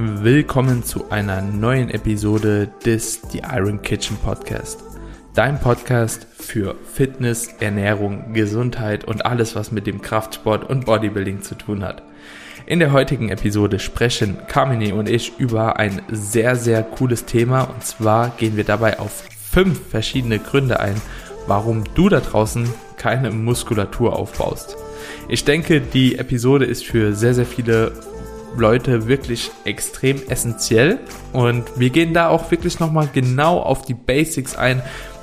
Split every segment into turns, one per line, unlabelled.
willkommen zu einer neuen Episode des The Iron Kitchen Podcast. Dein Podcast für Fitness, Ernährung, Gesundheit und alles, was mit dem Kraftsport und Bodybuilding zu tun hat. In der heutigen Episode sprechen Kamini und ich über ein sehr, sehr cooles Thema und zwar gehen wir dabei auf fünf verschiedene Gründe ein, warum du da draußen keine Muskulatur aufbaust. Ich denke, die Episode ist für sehr, sehr viele Leute wirklich extrem essentiell und wir gehen da auch wirklich nochmal genau auf die Basics ein,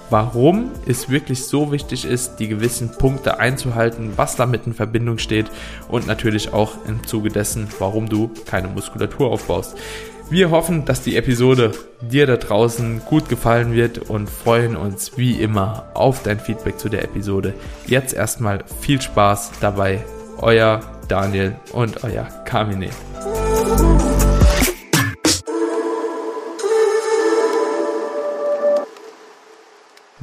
warum es wirklich so wichtig ist, die gewissen Punkte einzuhalten, was damit in Verbindung steht und natürlich auch im Zuge dessen, warum du keine Muskulatur aufbaust. Wir hoffen, dass die Episode dir da draußen gut gefallen wird und freuen uns wie immer auf dein Feedback zu der Episode. Jetzt erstmal viel Spaß dabei. Euer Daniel und euer Kamine.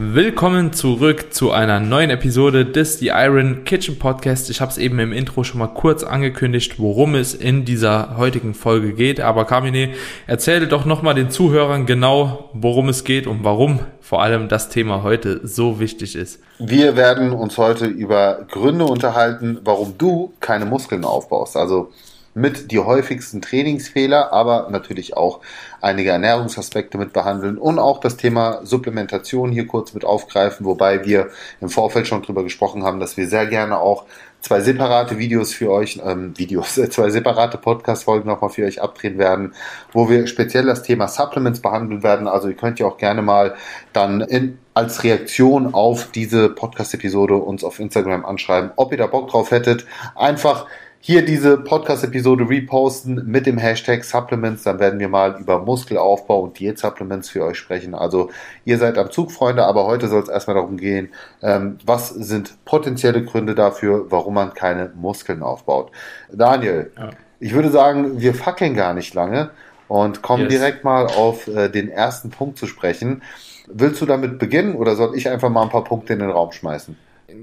Willkommen zurück zu einer neuen Episode des The Iron Kitchen Podcast. Ich habe es eben im Intro schon mal kurz angekündigt, worum es in dieser heutigen Folge geht. Aber Kamine, erzähle doch nochmal den Zuhörern genau, worum es geht und warum vor allem das Thema heute so wichtig ist.
Wir werden uns heute über Gründe unterhalten, warum du keine Muskeln aufbaust. Also mit die häufigsten Trainingsfehler, aber natürlich auch einige Ernährungsaspekte mit behandeln und auch das Thema Supplementation hier kurz mit aufgreifen, wobei wir im Vorfeld schon drüber gesprochen haben, dass wir sehr gerne auch zwei separate Videos für euch, ähm, Videos, zwei separate Podcast-Folgen nochmal für euch abdrehen werden, wo wir speziell das Thema Supplements behandeln werden. Also ihr könnt ja auch gerne mal dann in, als Reaktion auf diese Podcast-Episode uns auf Instagram anschreiben, ob ihr da Bock drauf hättet. Einfach hier diese Podcast-Episode reposten mit dem Hashtag Supplements. Dann werden wir mal über Muskelaufbau und Diät-Supplements für euch sprechen. Also ihr seid am Zug, Freunde, aber heute soll es erstmal darum gehen, ähm, was sind potenzielle Gründe dafür, warum man keine Muskeln aufbaut. Daniel, ja. ich würde sagen, wir fackeln gar nicht lange und kommen yes. direkt mal auf äh, den ersten Punkt zu sprechen. Willst du damit beginnen oder soll ich einfach mal ein paar Punkte in den Raum schmeißen?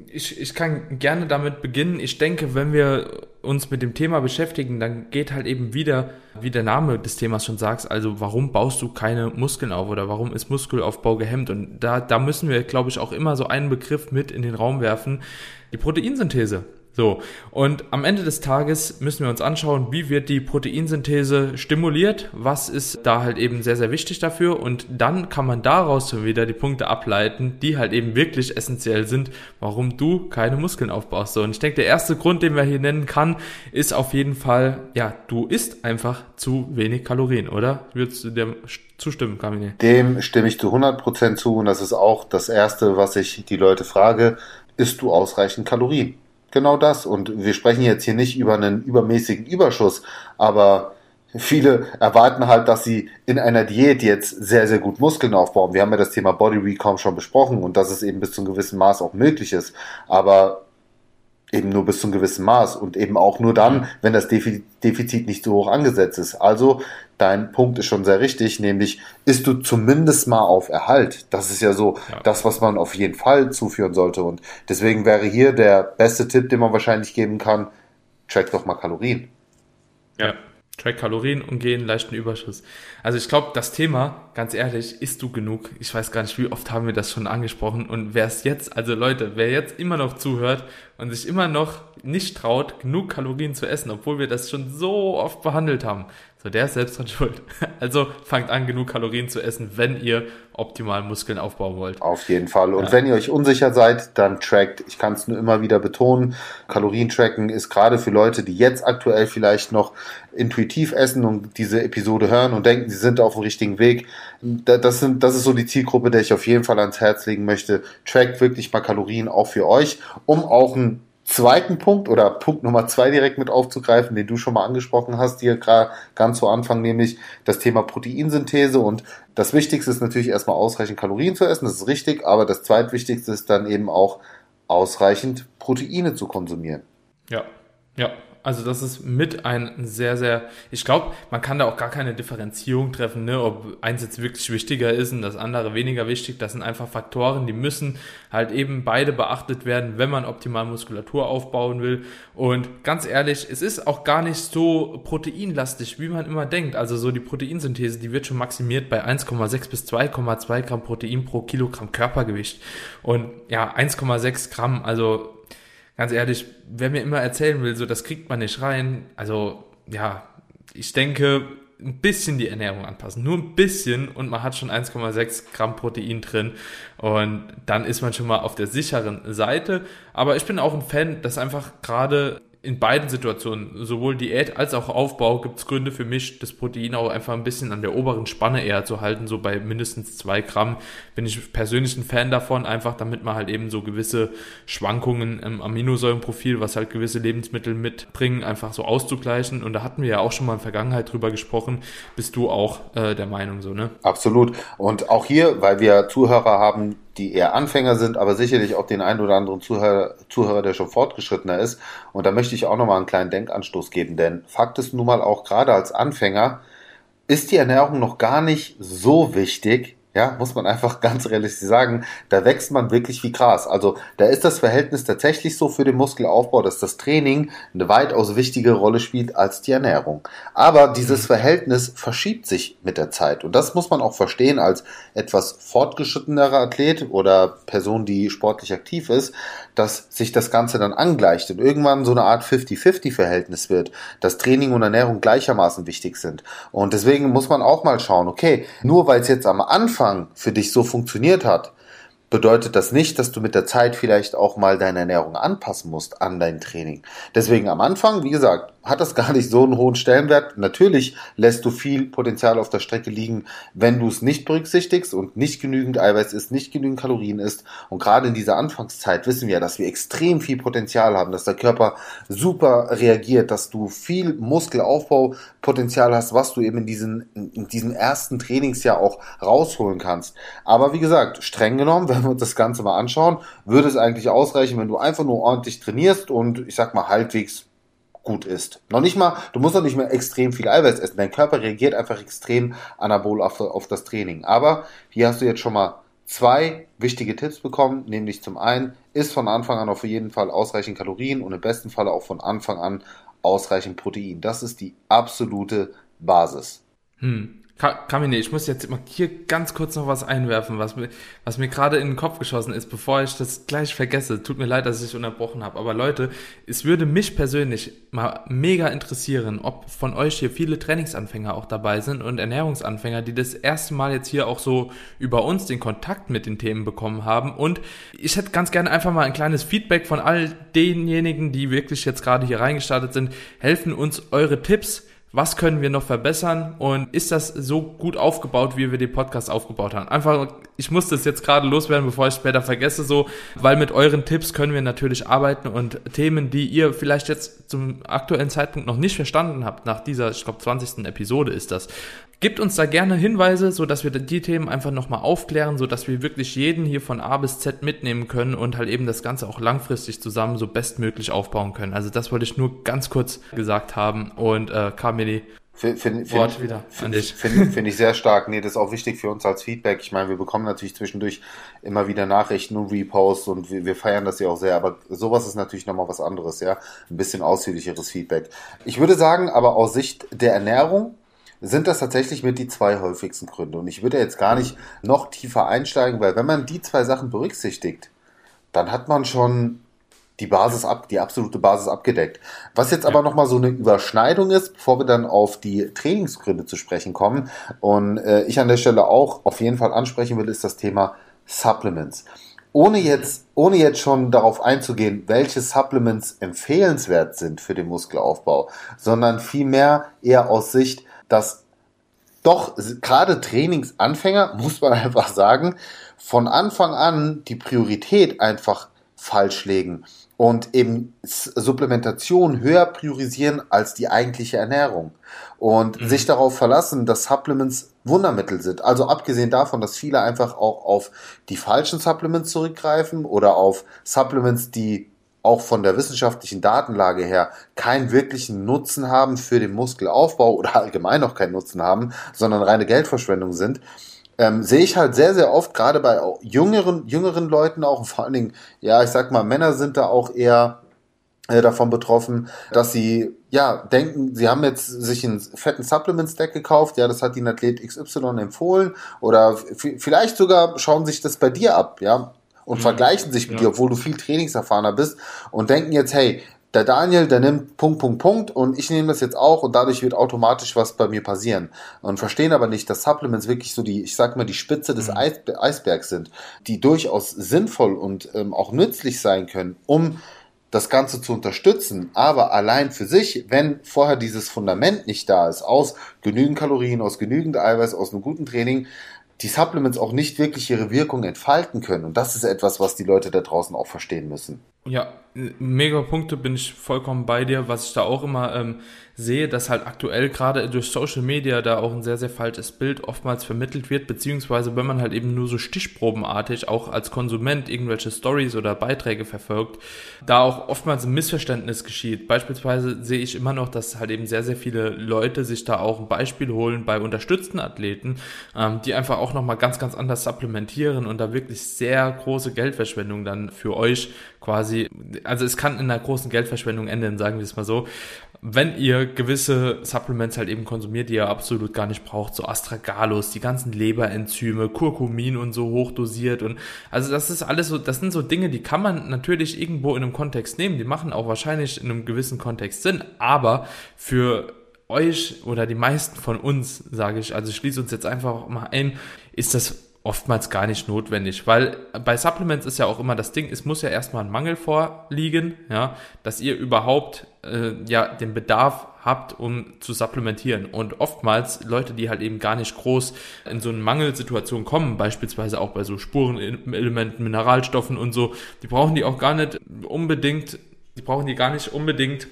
Ich, ich kann gerne damit beginnen. Ich denke, wenn wir uns mit dem Thema beschäftigen, dann geht halt eben wieder, wie der Name des Themas schon sagt, also warum baust du keine Muskeln auf oder warum ist Muskelaufbau gehemmt? Und da, da müssen wir, glaube ich, auch immer so einen Begriff mit in den Raum werfen, die Proteinsynthese. So, und am Ende des Tages müssen wir uns anschauen, wie wird die Proteinsynthese stimuliert, was ist da halt eben sehr, sehr wichtig dafür und dann kann man daraus schon wieder die Punkte ableiten, die halt eben wirklich essentiell sind, warum du keine Muskeln aufbaust. So, und ich denke, der erste Grund, den wir hier nennen kann, ist auf jeden Fall, ja, du isst einfach zu wenig Kalorien, oder? Würdest du dem zustimmen, Kamine?
Dem stimme ich zu 100% zu und das ist auch das Erste, was ich die Leute frage, isst du ausreichend Kalorien? Genau das. Und wir sprechen jetzt hier nicht über einen übermäßigen Überschuss, aber viele erwarten halt, dass sie in einer Diät jetzt sehr, sehr gut Muskeln aufbauen. Wir haben ja das Thema Body Recom schon besprochen und dass es eben bis zu einem gewissen Maß auch möglich ist. Aber eben nur bis zu einem gewissen Maß und eben auch nur dann, wenn das Defizit nicht so hoch angesetzt ist. Also dein Punkt ist schon sehr richtig, nämlich ist du zumindest mal auf Erhalt. Das ist ja so ja. das, was man auf jeden Fall zuführen sollte. Und deswegen wäre hier der beste Tipp, den man wahrscheinlich geben kann, track doch mal Kalorien.
Ja, track Kalorien und geh in leichten Überschuss. Also ich glaube, das Thema, ganz ehrlich, isst du genug? Ich weiß gar nicht, wie oft haben wir das schon angesprochen. Und wer es jetzt, also Leute, wer jetzt immer noch zuhört und sich immer noch nicht traut, genug Kalorien zu essen, obwohl wir das schon so oft behandelt haben, so, der ist selbst dran schuld. Also fangt an, genug Kalorien zu essen, wenn ihr optimal Muskeln aufbauen wollt.
Auf jeden Fall. Und ja. wenn ihr euch unsicher seid, dann trackt. Ich kann es nur immer wieder betonen. Kalorien tracken ist gerade für Leute, die jetzt aktuell vielleicht noch intuitiv essen und diese Episode hören und denken, sie sind auf dem richtigen Weg. Das, sind, das ist so die Zielgruppe, der ich auf jeden Fall ans Herz legen möchte. Trackt wirklich mal Kalorien auch für euch, um auch ein zweiten Punkt oder Punkt Nummer zwei direkt mit aufzugreifen, den du schon mal angesprochen hast, hier gerade ganz zu Anfang, nämlich das Thema Proteinsynthese. Und das Wichtigste ist natürlich erstmal ausreichend Kalorien zu essen, das ist richtig, aber das zweitwichtigste ist dann eben auch ausreichend Proteine zu konsumieren.
Ja, ja, also das ist mit ein sehr, sehr, ich glaube, man kann da auch gar keine Differenzierung treffen, ne, ob eins jetzt wirklich wichtiger ist und das andere weniger wichtig. Das sind einfach Faktoren, die müssen halt eben beide beachtet werden, wenn man optimal Muskulatur aufbauen will. Und ganz ehrlich, es ist auch gar nicht so proteinlastig, wie man immer denkt. Also so die Proteinsynthese, die wird schon maximiert bei 1,6 bis 2,2 Gramm Protein pro Kilogramm Körpergewicht. Und ja, 1,6 Gramm, also ganz ehrlich, wer mir immer erzählen will, so das kriegt man nicht rein, also ja, ich denke, ein bisschen die Ernährung anpassen, nur ein bisschen und man hat schon 1,6 Gramm Protein drin. Und dann ist man schon mal auf der sicheren Seite. Aber ich bin auch ein Fan, dass einfach gerade in beiden Situationen, sowohl Diät als auch Aufbau, gibt es Gründe für mich, das Protein auch einfach ein bisschen an der oberen Spanne eher zu halten, so bei mindestens zwei Gramm. Bin ich persönlich ein Fan davon, einfach damit man halt eben so gewisse Schwankungen im Aminosäurenprofil, was halt gewisse Lebensmittel mitbringen, einfach so auszugleichen. Und da hatten wir ja auch schon mal in der Vergangenheit drüber gesprochen. Bist du auch äh, der Meinung so, ne?
Absolut. Und auch hier, weil wir Zuhörer haben, die eher Anfänger sind, aber sicherlich auch den einen oder anderen Zuhörer, Zuhörer der schon fortgeschrittener ist. Und da möchte ich auch nochmal einen kleinen Denkanstoß geben, denn Fakt ist nun mal auch gerade als Anfänger, ist die Ernährung noch gar nicht so wichtig, ja, muss man einfach ganz realistisch sagen, da wächst man wirklich wie Gras. Also da ist das Verhältnis tatsächlich so für den Muskelaufbau, dass das Training eine weitaus wichtige Rolle spielt als die Ernährung. Aber dieses Verhältnis verschiebt sich mit der Zeit. Und das muss man auch verstehen als etwas fortgeschrittenerer Athlet oder Person, die sportlich aktiv ist, dass sich das Ganze dann angleicht und irgendwann so eine Art 50-50-Verhältnis wird, dass Training und Ernährung gleichermaßen wichtig sind. Und deswegen muss man auch mal schauen, okay, nur weil es jetzt am Anfang Anfang für dich so funktioniert hat, bedeutet das nicht, dass du mit der Zeit vielleicht auch mal deine Ernährung anpassen musst an dein Training. Deswegen am Anfang, wie gesagt, hat das gar nicht so einen hohen Stellenwert. Natürlich lässt du viel Potenzial auf der Strecke liegen, wenn du es nicht berücksichtigst und nicht genügend Eiweiß isst, nicht genügend Kalorien isst. Und gerade in dieser Anfangszeit wissen wir dass wir extrem viel Potenzial haben, dass der Körper super reagiert, dass du viel Muskelaufbaupotenzial hast, was du eben in, diesen, in diesem ersten Trainingsjahr auch rausholen kannst. Aber wie gesagt, streng genommen, wenn wir uns das Ganze mal anschauen, würde es eigentlich ausreichen, wenn du einfach nur ordentlich trainierst und ich sag mal halbwegs gut ist. Noch nicht mal, du musst noch nicht mehr extrem viel Eiweiß essen. Dein Körper reagiert einfach extrem anabol auf, auf das Training. Aber hier hast du jetzt schon mal zwei wichtige Tipps bekommen, nämlich zum einen, ist von Anfang an auf jeden Fall ausreichend Kalorien und im besten Fall auch von Anfang an ausreichend Protein. Das ist die absolute Basis.
Hm. Kamine, ich muss jetzt mal hier ganz kurz noch was einwerfen, was mir, was mir gerade in den Kopf geschossen ist, bevor ich das gleich vergesse. Tut mir leid, dass ich unterbrochen habe. Aber Leute, es würde mich persönlich mal mega interessieren, ob von euch hier viele Trainingsanfänger auch dabei sind und Ernährungsanfänger, die das erste Mal jetzt hier auch so über uns den Kontakt mit den Themen bekommen haben. Und ich hätte ganz gerne einfach mal ein kleines Feedback von all denjenigen, die wirklich jetzt gerade hier reingestartet sind. Helfen uns eure Tipps was können wir noch verbessern und ist das so gut aufgebaut, wie wir den Podcast aufgebaut haben? Einfach, ich muss das jetzt gerade loswerden, bevor ich später vergesse, so, weil mit euren Tipps können wir natürlich arbeiten und Themen, die ihr vielleicht jetzt zum aktuellen Zeitpunkt noch nicht verstanden habt, nach dieser, ich glaube, 20. Episode ist das, Gebt uns da gerne Hinweise, so dass wir die Themen einfach nochmal aufklären, so dass wir wirklich jeden hier von A bis Z mitnehmen können und halt eben das Ganze auch langfristig zusammen so bestmöglich aufbauen können. Also das wollte ich nur ganz kurz gesagt haben und äh, Kamili,
Find, find, Wort find, wieder an dich. Finde find ich sehr stark. Nee, das ist auch wichtig für uns als Feedback. Ich meine, wir bekommen natürlich zwischendurch immer wieder Nachrichten und Reposts und wir, wir feiern das ja auch sehr. Aber sowas ist natürlich nochmal was anderes, ja. Ein bisschen ausführlicheres Feedback. Ich würde sagen, aber aus Sicht der Ernährung sind das tatsächlich mit die zwei häufigsten Gründe. Und ich würde jetzt gar nicht noch tiefer einsteigen, weil wenn man die zwei Sachen berücksichtigt, dann hat man schon die Basis ab, die absolute Basis abgedeckt. Was jetzt aber nochmal so eine Überschneidung ist, bevor wir dann auf die Trainingsgründe zu sprechen kommen und äh, ich an der Stelle auch auf jeden Fall ansprechen will, ist das Thema Supplements. Ohne jetzt, ohne jetzt schon darauf einzugehen, welche Supplements empfehlenswert sind für den Muskelaufbau, sondern vielmehr eher aus Sicht dass doch gerade Trainingsanfänger, muss man einfach sagen, von Anfang an die Priorität einfach falsch legen und eben Supplementation höher priorisieren als die eigentliche Ernährung und mhm. sich darauf verlassen, dass Supplements Wundermittel sind. Also abgesehen davon, dass viele einfach auch auf die falschen Supplements zurückgreifen oder auf Supplements, die auch von der wissenschaftlichen Datenlage her keinen wirklichen Nutzen haben für den Muskelaufbau oder allgemein noch keinen Nutzen haben, sondern reine Geldverschwendung sind, ähm, sehe ich halt sehr, sehr oft, gerade bei jüngeren, jüngeren Leuten auch, und vor allen Dingen, ja, ich sag mal, Männer sind da auch eher äh, davon betroffen, dass sie ja denken, sie haben jetzt sich einen fetten Supplement Stack gekauft, ja, das hat ihnen Athlet XY empfohlen oder vielleicht sogar schauen sich das bei dir ab, ja, und mhm. vergleichen sich mit ja. dir, obwohl du viel trainingserfahrener bist und denken jetzt, hey, der Daniel, der nimmt Punkt, Punkt, Punkt und ich nehme das jetzt auch und dadurch wird automatisch was bei mir passieren. Und verstehen aber nicht, dass Supplements wirklich so die, ich sag mal, die Spitze des mhm. Eis, Eisbergs sind, die durchaus sinnvoll und ähm, auch nützlich sein können, um das Ganze zu unterstützen, aber allein für sich, wenn vorher dieses Fundament nicht da ist, aus genügend Kalorien, aus genügend Eiweiß, aus einem guten Training, die Supplements auch nicht wirklich ihre Wirkung entfalten können. Und das ist etwas, was die Leute da draußen auch verstehen müssen.
Ja, mega Punkte bin ich vollkommen bei dir. Was ich da auch immer ähm, sehe, dass halt aktuell gerade durch Social Media da auch ein sehr, sehr falsches Bild oftmals vermittelt wird, beziehungsweise wenn man halt eben nur so stichprobenartig auch als Konsument irgendwelche Stories oder Beiträge verfolgt, da auch oftmals ein Missverständnis geschieht. Beispielsweise sehe ich immer noch, dass halt eben sehr, sehr viele Leute sich da auch ein Beispiel holen bei unterstützten Athleten, ähm, die einfach auch nochmal ganz, ganz anders supplementieren und da wirklich sehr große Geldverschwendung dann für euch quasi, also es kann in einer großen Geldverschwendung enden, sagen wir es mal so. Wenn ihr gewisse Supplements halt eben konsumiert, die ihr absolut gar nicht braucht, so Astragalus, die ganzen Leberenzyme, Kurkumin und so hochdosiert und also das ist alles so, das sind so Dinge, die kann man natürlich irgendwo in einem Kontext nehmen, die machen auch wahrscheinlich in einem gewissen Kontext Sinn, aber für euch oder die meisten von uns, sage ich, also schließe uns jetzt einfach mal ein, ist das oftmals gar nicht notwendig, weil bei Supplements ist ja auch immer das Ding, es muss ja erstmal ein Mangel vorliegen, ja, dass ihr überhaupt äh, ja den Bedarf habt, um zu supplementieren. Und oftmals Leute, die halt eben gar nicht groß in so eine Mangelsituation kommen, beispielsweise auch bei so Spurenelementen, Mineralstoffen und so, die brauchen die auch gar nicht unbedingt, die brauchen die gar nicht unbedingt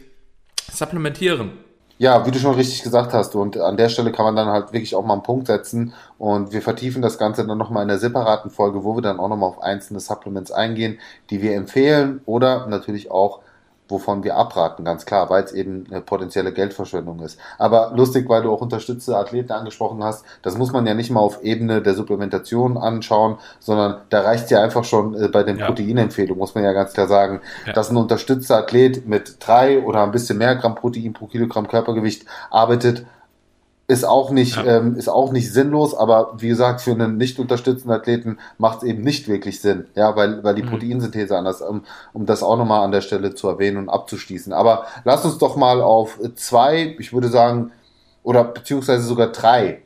supplementieren.
Ja, wie du schon richtig gesagt hast, und an der Stelle kann man dann halt wirklich auch mal einen Punkt setzen. Und wir vertiefen das Ganze dann nochmal in der separaten Folge, wo wir dann auch nochmal auf einzelne Supplements eingehen, die wir empfehlen oder natürlich auch wovon wir abraten, ganz klar, weil es eben eine potenzielle Geldverschwendung ist. Aber lustig, weil du auch unterstützte Athleten angesprochen hast, das muss man ja nicht mal auf Ebene der Supplementation anschauen, sondern da reicht ja einfach schon äh, bei den ja. Proteinempfehlungen, muss man ja ganz klar sagen, ja. dass ein unterstützter Athlet mit drei oder ein bisschen mehr Gramm Protein pro Kilogramm Körpergewicht arbeitet, ist auch nicht, ja. ähm, ist auch nicht sinnlos, aber wie gesagt, für einen nicht unterstützten Athleten macht es eben nicht wirklich Sinn, ja, weil, weil die mhm. Proteinsynthese anders, um, um das auch nochmal an der Stelle zu erwähnen und abzuschließen. Aber lass uns doch mal auf zwei, ich würde sagen, oder beziehungsweise sogar drei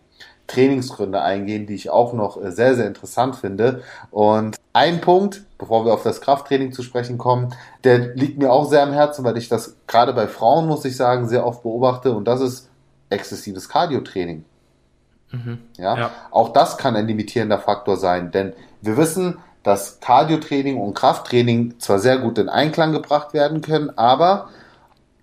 Trainingsgründe eingehen, die ich auch noch äh, sehr, sehr interessant finde. Und ein Punkt, bevor wir auf das Krafttraining zu sprechen kommen, der liegt mir auch sehr am Herzen, weil ich das gerade bei Frauen, muss ich sagen, sehr oft beobachte und das ist exzessives Cardiotraining. Mhm. Ja? ja, auch das kann ein limitierender Faktor sein, denn wir wissen, dass Cardiotraining und Krafttraining zwar sehr gut in Einklang gebracht werden können, aber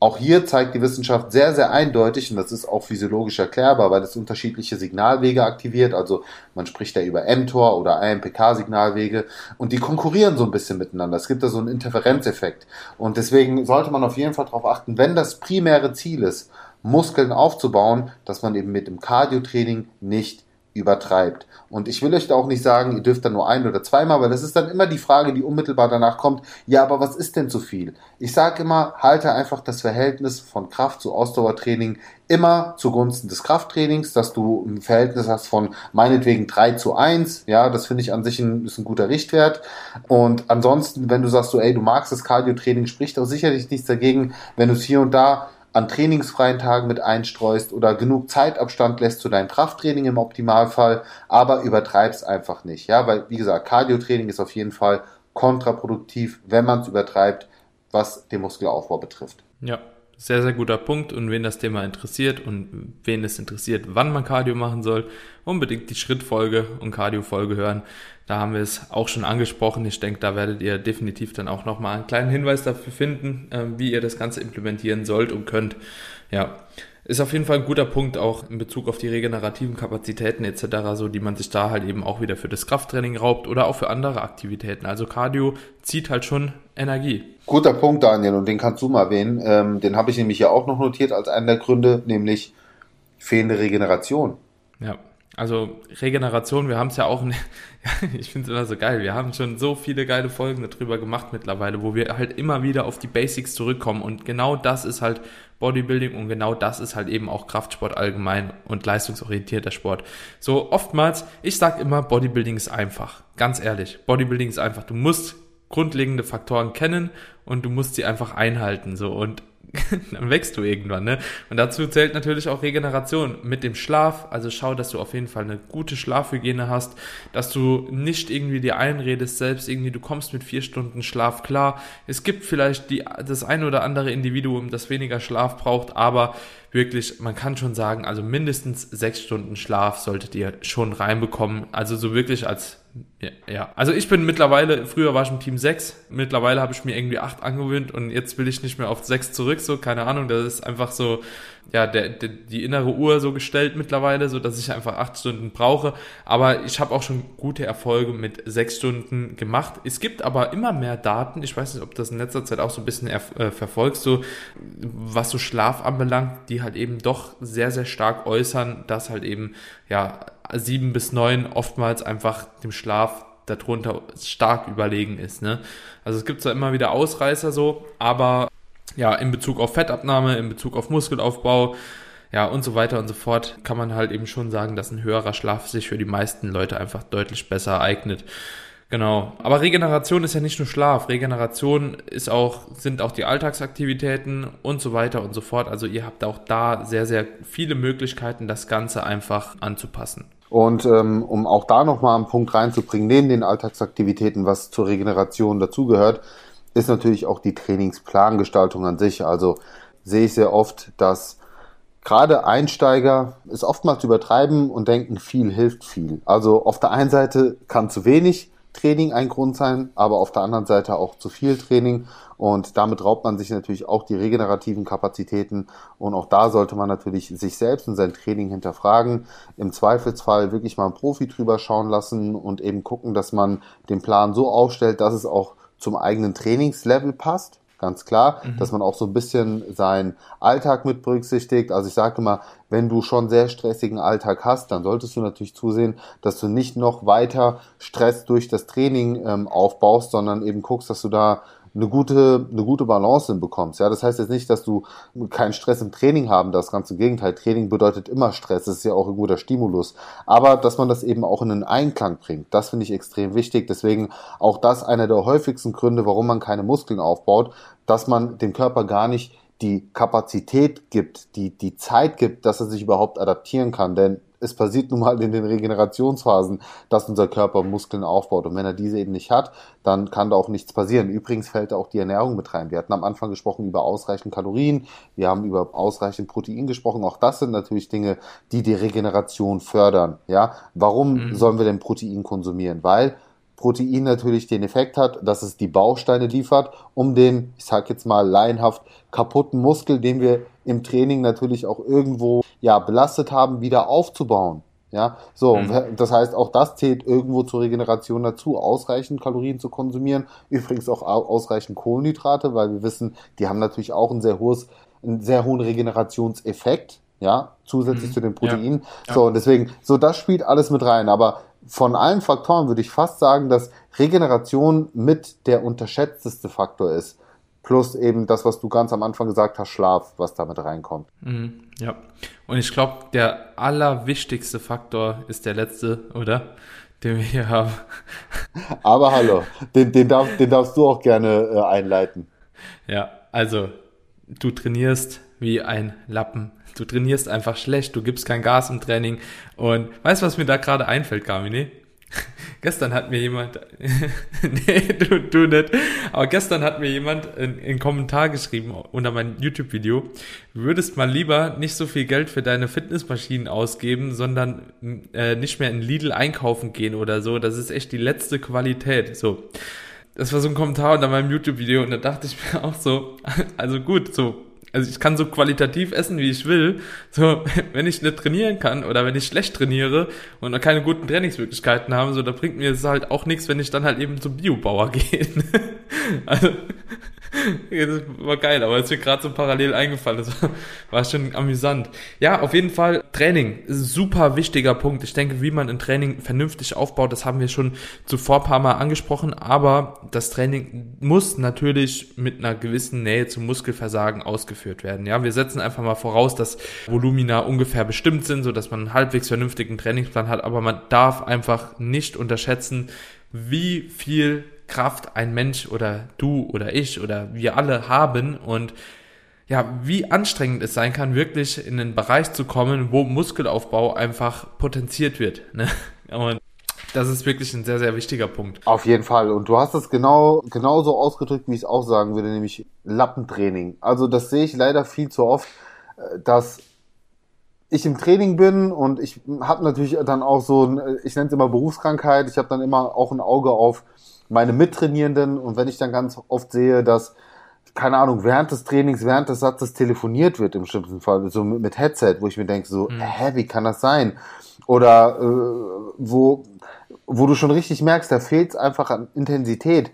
auch hier zeigt die Wissenschaft sehr, sehr eindeutig, und das ist auch physiologisch erklärbar, weil es unterschiedliche Signalwege aktiviert. Also man spricht ja über mTOR oder AMPK-Signalwege und die konkurrieren so ein bisschen miteinander. Es gibt da so einen Interferenzeffekt. Und deswegen sollte man auf jeden Fall darauf achten, wenn das primäre Ziel ist, Muskeln aufzubauen, dass man eben mit dem Cardio-Training nicht übertreibt. Und ich will euch da auch nicht sagen, ihr dürft dann nur ein oder zweimal, weil das ist dann immer die Frage, die unmittelbar danach kommt, ja, aber was ist denn zu viel? Ich sage immer, halte einfach das Verhältnis von Kraft zu Ausdauertraining immer zugunsten des Krafttrainings, dass du ein Verhältnis hast von meinetwegen 3 zu 1, ja, das finde ich an sich ein, ist ein guter Richtwert. Und ansonsten, wenn du sagst so, ey, du magst das Cardio-Training, spricht auch sicherlich nichts dagegen, wenn du es hier und da an trainingsfreien Tagen mit einstreust oder genug Zeitabstand lässt zu deinem Krafttraining im Optimalfall, aber übertreib's einfach nicht, ja, weil wie gesagt, Cardiotraining ist auf jeden Fall kontraproduktiv, wenn man es übertreibt, was den Muskelaufbau betrifft.
Ja, sehr, sehr guter Punkt. Und wen das Thema interessiert und wen es interessiert, wann man Cardio machen soll, unbedingt die Schrittfolge und Cardio-Folge hören. Da haben wir es auch schon angesprochen. Ich denke, da werdet ihr definitiv dann auch nochmal einen kleinen Hinweis dafür finden, äh, wie ihr das Ganze implementieren sollt und könnt. Ja. Ist auf jeden Fall ein guter Punkt auch in Bezug auf die regenerativen Kapazitäten etc., so die man sich da halt eben auch wieder für das Krafttraining raubt oder auch für andere Aktivitäten. Also Cardio zieht halt schon Energie.
Guter Punkt, Daniel, und den kannst du mal erwähnen. Ähm, den habe ich nämlich ja auch noch notiert als einen der Gründe, nämlich fehlende Regeneration.
Ja, also Regeneration, wir haben es ja auch, ich finde es immer so geil, wir haben schon so viele geile Folgen darüber gemacht mittlerweile, wo wir halt immer wieder auf die Basics zurückkommen. Und genau das ist halt Bodybuilding und genau das ist halt eben auch Kraftsport allgemein und leistungsorientierter Sport. So oftmals, ich sag immer, Bodybuilding ist einfach, ganz ehrlich, Bodybuilding ist einfach, du musst grundlegende Faktoren kennen und du musst sie einfach einhalten so. Und dann wächst du irgendwann, ne? Und dazu zählt natürlich auch Regeneration mit dem Schlaf. Also schau, dass du auf jeden Fall eine gute Schlafhygiene hast, dass du nicht irgendwie dir einredest, selbst irgendwie, du kommst mit vier Stunden Schlaf klar. Es gibt vielleicht die, das ein oder andere Individuum, das weniger Schlaf braucht, aber wirklich, man kann schon sagen, also mindestens sechs Stunden Schlaf solltet ihr schon reinbekommen. Also so wirklich als ja, ja, also ich bin mittlerweile, früher war ich im Team 6, mittlerweile habe ich mir irgendwie 8 angewöhnt und jetzt will ich nicht mehr auf 6 zurück, so, keine Ahnung, das ist einfach so, ja, der, der, die innere Uhr so gestellt mittlerweile, so dass ich einfach 8 Stunden brauche, aber ich habe auch schon gute Erfolge mit 6 Stunden gemacht. Es gibt aber immer mehr Daten, ich weiß nicht, ob das in letzter Zeit auch so ein bisschen äh, verfolgst, so, was so Schlaf anbelangt, die halt eben doch sehr, sehr stark äußern, dass halt eben, ja, sieben bis neun oftmals einfach dem Schlaf darunter stark überlegen ist. Ne? Also es gibt zwar immer wieder Ausreißer so, aber ja, in Bezug auf Fettabnahme, in Bezug auf Muskelaufbau, ja und so weiter und so fort, kann man halt eben schon sagen, dass ein höherer Schlaf sich für die meisten Leute einfach deutlich besser eignet. Genau. Aber Regeneration ist ja nicht nur Schlaf. Regeneration ist auch, sind auch die Alltagsaktivitäten und so weiter und so fort. Also ihr habt auch da sehr, sehr viele Möglichkeiten, das Ganze einfach anzupassen.
Und ähm, um auch da nochmal einen Punkt reinzubringen, neben den Alltagsaktivitäten, was zur Regeneration dazugehört, ist natürlich auch die Trainingsplangestaltung an sich. Also sehe ich sehr oft, dass gerade Einsteiger es oftmals übertreiben und denken, viel hilft viel. Also auf der einen Seite kann zu wenig Training ein Grund sein, aber auf der anderen Seite auch zu viel Training und damit raubt man sich natürlich auch die regenerativen Kapazitäten und auch da sollte man natürlich sich selbst und sein Training hinterfragen, im Zweifelsfall wirklich mal einen Profi drüber schauen lassen und eben gucken, dass man den Plan so aufstellt, dass es auch zum eigenen Trainingslevel passt ganz klar, mhm. dass man auch so ein bisschen seinen Alltag mit berücksichtigt. Also ich sage immer, wenn du schon sehr stressigen Alltag hast, dann solltest du natürlich zusehen, dass du nicht noch weiter Stress durch das Training ähm, aufbaust, sondern eben guckst, dass du da eine gute, eine gute Balance hinbekommst. Ja, das heißt jetzt nicht, dass du keinen Stress im Training haben darfst. Ganz im Gegenteil. Training bedeutet immer Stress. Das ist ja auch ein guter Stimulus. Aber, dass man das eben auch in einen Einklang bringt, das finde ich extrem wichtig. Deswegen auch das einer der häufigsten Gründe, warum man keine Muskeln aufbaut, dass man dem Körper gar nicht die Kapazität gibt, die, die Zeit gibt, dass er sich überhaupt adaptieren kann. Denn es passiert nun mal in den Regenerationsphasen, dass unser Körper Muskeln aufbaut. Und wenn er diese eben nicht hat, dann kann da auch nichts passieren. Übrigens fällt da auch die Ernährung mit rein. Wir hatten am Anfang gesprochen über ausreichend Kalorien, wir haben über ausreichend Protein gesprochen. Auch das sind natürlich Dinge, die die Regeneration fördern. Ja, warum mhm. sollen wir denn Protein konsumieren? Weil Protein natürlich den Effekt hat, dass es die Bausteine liefert, um den, ich sag jetzt mal laienhaft, kaputten Muskel, den wir im Training natürlich auch irgendwo ja belastet haben, wieder aufzubauen. Ja, so, mhm. das heißt, auch das zählt irgendwo zur Regeneration dazu, ausreichend Kalorien zu konsumieren, übrigens auch ausreichend Kohlenhydrate, weil wir wissen, die haben natürlich auch ein sehr hohes, einen sehr hohen Regenerationseffekt, ja, zusätzlich mhm. zu den Proteinen. Ja. So, und deswegen, so das spielt alles mit rein, aber von allen Faktoren würde ich fast sagen, dass Regeneration mit der unterschätzteste Faktor ist. Plus eben das, was du ganz am Anfang gesagt hast, Schlaf, was damit reinkommt.
Mhm, ja. Und ich glaube, der allerwichtigste Faktor ist der letzte, oder? Den wir hier haben.
Aber hallo, den, den, darf, den darfst du auch gerne äh, einleiten.
Ja, also du trainierst wie ein Lappen. Du trainierst einfach schlecht, du gibst kein Gas im Training. Und weißt du, was mir da gerade einfällt, Carmine? gestern hat mir jemand, nee, du, du nicht, aber gestern hat mir jemand einen Kommentar geschrieben unter meinem YouTube-Video, würdest mal lieber nicht so viel Geld für deine Fitnessmaschinen ausgeben, sondern äh, nicht mehr in Lidl einkaufen gehen oder so. Das ist echt die letzte Qualität. So. Das war so ein Kommentar unter meinem YouTube-Video und da dachte ich mir auch so, also gut, so also ich kann so qualitativ essen, wie ich will. So, wenn ich nicht trainieren kann oder wenn ich schlecht trainiere und keine guten Trainingsmöglichkeiten habe, so, da bringt mir es halt auch nichts, wenn ich dann halt eben zum Biobauer gehe. also, das war geil, aber es mir gerade so parallel eingefallen. Das war, war schon amüsant. Ja, auf jeden Fall Training ist super wichtiger Punkt. Ich denke, wie man ein Training vernünftig aufbaut, das haben wir schon zuvor paar Mal angesprochen, aber das Training muss natürlich mit einer gewissen Nähe zum Muskelversagen ausgeführt werden. Ja, wir setzen einfach mal voraus, dass Volumina ungefähr bestimmt sind, so dass man einen halbwegs vernünftigen Trainingsplan hat, aber man darf einfach nicht unterschätzen, wie viel Kraft ein Mensch oder du oder ich oder wir alle haben und ja, wie anstrengend es sein kann, wirklich in einen Bereich zu kommen, wo Muskelaufbau einfach potenziert wird. Ne? Und das ist wirklich ein sehr, sehr wichtiger Punkt.
Auf jeden Fall. Und du hast es genau, genauso ausgedrückt, wie ich es auch sagen würde, nämlich Lappentraining. Also das sehe ich leider viel zu oft, äh, dass ich im Training bin und ich habe natürlich dann auch so, ein, ich nenne es immer Berufskrankheit, ich habe dann immer auch ein Auge auf meine Mittrainierenden und wenn ich dann ganz oft sehe, dass, keine Ahnung, während des Trainings, während des Satzes telefoniert wird im schlimmsten Fall, so mit, mit Headset, wo ich mir denke, so, mhm. hä, wie kann das sein? Oder äh, wo, wo du schon richtig merkst, da fehlt es einfach an Intensität,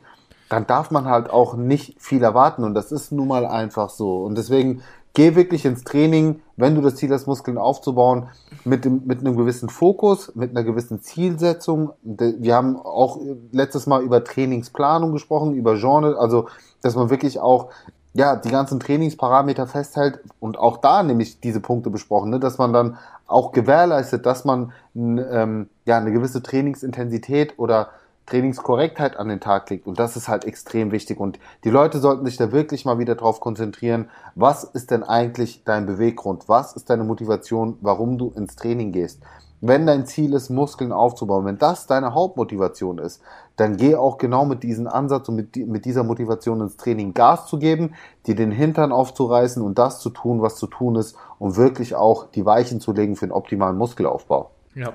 dann darf man halt auch nicht viel erwarten und das ist nun mal einfach so. Und deswegen geh wirklich ins Training, wenn du das Ziel hast, Muskeln aufzubauen, mit, dem, mit einem gewissen Fokus, mit einer gewissen Zielsetzung. Wir haben auch letztes Mal über Trainingsplanung gesprochen, über Genre, also dass man wirklich auch ja, die ganzen Trainingsparameter festhält und auch da nämlich diese Punkte besprochen, ne, dass man dann auch gewährleistet, dass man ähm, ja eine gewisse Trainingsintensität oder Trainingskorrektheit an den Tag legt. Und das ist halt extrem wichtig. Und die Leute sollten sich da wirklich mal wieder drauf konzentrieren. Was ist denn eigentlich dein Beweggrund? Was ist deine Motivation, warum du ins Training gehst? Wenn dein Ziel ist, Muskeln aufzubauen, wenn das deine Hauptmotivation ist, dann geh auch genau mit diesem Ansatz und mit, mit dieser Motivation ins Training Gas zu geben, dir den Hintern aufzureißen und das zu tun, was zu tun ist, um wirklich auch die Weichen zu legen für den optimalen Muskelaufbau.
Ja,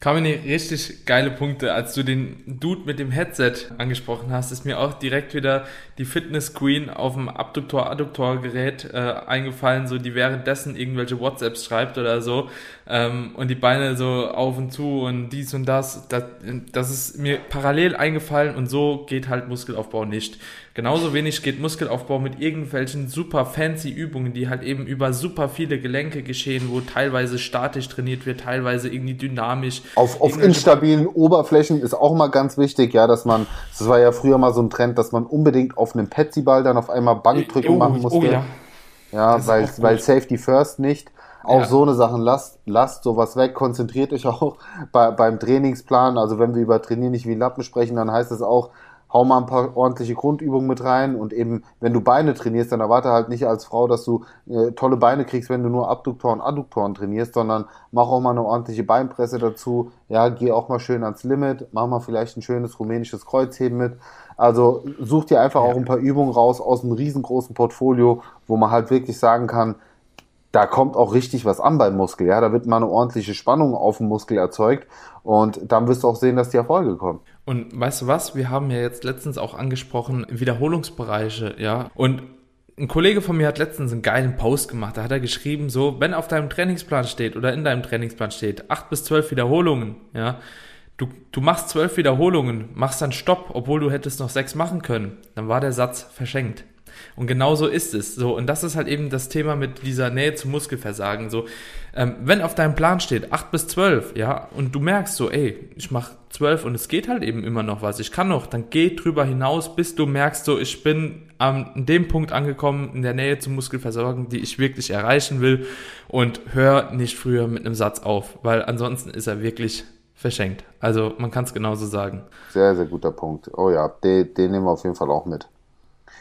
kamen mir richtig geile Punkte. Als du den Dude mit dem Headset angesprochen hast, ist mir auch direkt wieder die Fitness Queen auf dem Abduktor-Adduktor-Gerät äh, eingefallen, so die währenddessen irgendwelche WhatsApps schreibt oder so ähm, und die Beine so auf und zu und dies und das. das. Das ist mir parallel eingefallen und so geht halt Muskelaufbau nicht. Genauso wenig geht Muskelaufbau mit irgendwelchen super fancy Übungen, die halt eben über super viele Gelenke geschehen, wo teilweise statisch trainiert wird, teilweise irgendwie dynamisch.
Auf, auf instabilen Oberflächen ist auch mal ganz wichtig, ja, dass man, das war ja früher mal so ein Trend, dass man unbedingt auf einem Petsyball dann auf einmal Bankdrücken oh, machen musste. Oh, ja, ja weil, weil Safety First nicht. Auch ja. so eine Sachen, lasst, lasst sowas weg, konzentriert euch auch bei, beim Trainingsplan. Also wenn wir über Trainieren nicht wie Lappen sprechen, dann heißt es auch, hau mal ein paar ordentliche Grundübungen mit rein und eben, wenn du Beine trainierst, dann erwarte halt nicht als Frau, dass du äh, tolle Beine kriegst, wenn du nur Abduktoren, Adduktoren trainierst, sondern mach auch mal eine ordentliche Beinpresse dazu, ja, geh auch mal schön ans Limit, mach mal vielleicht ein schönes rumänisches Kreuzheben mit. Also such dir einfach ja. auch ein paar Übungen raus aus einem riesengroßen Portfolio, wo man halt wirklich sagen kann, da kommt auch richtig was an beim Muskel. Ja, da wird mal eine ordentliche Spannung auf dem Muskel erzeugt und dann wirst du auch sehen, dass die Erfolge kommen.
Und weißt du was? Wir haben ja jetzt letztens auch angesprochen Wiederholungsbereiche, ja. Und ein Kollege von mir hat letztens einen geilen Post gemacht. Da hat er geschrieben, so, wenn auf deinem Trainingsplan steht oder in deinem Trainingsplan steht, acht bis zwölf Wiederholungen, ja, du, du machst zwölf Wiederholungen, machst dann Stopp, obwohl du hättest noch sechs machen können, dann war der Satz verschenkt. Und genau so ist es. So, und das ist halt eben das Thema mit dieser Nähe zum Muskelversagen. So, ähm, wenn auf deinem Plan steht 8 bis 12, ja, und du merkst so, ey, ich mach 12 und es geht halt eben immer noch was, ich kann noch, dann geh drüber hinaus, bis du merkst, so, ich bin an dem Punkt angekommen, in der Nähe zum Muskelversorgen, die ich wirklich erreichen will und hör nicht früher mit einem Satz auf, weil ansonsten ist er wirklich verschenkt. Also man kann es genauso sagen.
Sehr, sehr guter Punkt. Oh ja, den, den nehmen wir auf jeden Fall auch mit.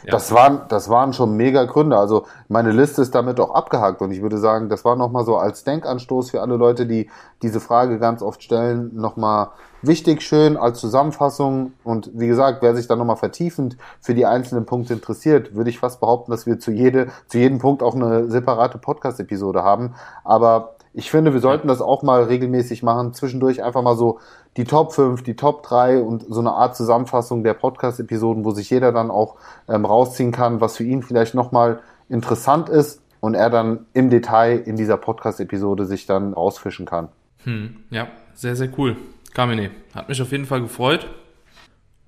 Das, waren, das waren schon mega Gründe. Also meine Liste ist damit auch abgehakt und ich würde sagen, das war nochmal so als Denkanstoß für alle Leute, die diese Frage ganz oft stellen, nochmal wichtig, schön als Zusammenfassung. Und wie gesagt, wer sich da nochmal vertiefend für die einzelnen Punkte interessiert, würde ich fast behaupten, dass wir zu, jede, zu jedem Punkt auch eine separate Podcast-Episode haben. Aber ich finde, wir sollten das auch mal regelmäßig machen, zwischendurch einfach mal so die Top 5, die Top 3 und so eine Art Zusammenfassung der Podcast-Episoden, wo sich jeder dann auch ähm, rausziehen kann, was für ihn vielleicht nochmal interessant ist und er dann im Detail in dieser Podcast-Episode sich dann rausfischen kann.
Hm, ja, sehr, sehr cool. Kamine, hat mich auf jeden Fall gefreut.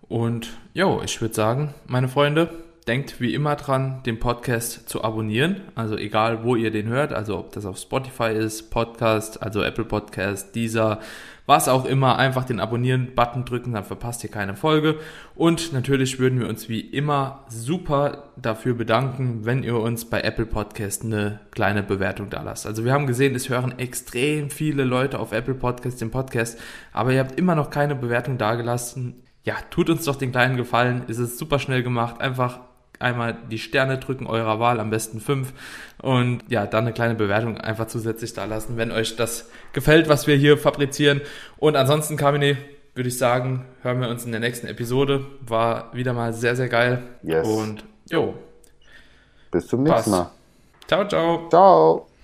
Und jo, ich würde sagen, meine Freunde, denkt wie immer dran, den Podcast zu abonnieren. Also egal, wo ihr den hört, also ob das auf Spotify ist, Podcast, also Apple Podcast, dieser, was auch immer, einfach den Abonnieren-Button drücken, dann verpasst ihr keine Folge. Und natürlich würden wir uns wie immer super dafür bedanken, wenn ihr uns bei Apple Podcast eine kleine Bewertung da lasst. Also wir haben gesehen, es hören extrem viele Leute auf Apple Podcast den Podcast, aber ihr habt immer noch keine Bewertung dagelassen ja, tut uns doch den kleinen Gefallen. Es ist super schnell gemacht. Einfach einmal die Sterne drücken eurer Wahl, am besten fünf. Und ja, dann eine kleine Bewertung einfach zusätzlich da lassen, wenn euch das gefällt, was wir hier fabrizieren. Und ansonsten, Kamine, würde ich sagen, hören wir uns in der nächsten Episode. War wieder mal sehr, sehr geil.
Yes.
Und jo.
Bis zum nächsten Mal.
Ciao, ciao.
Ciao.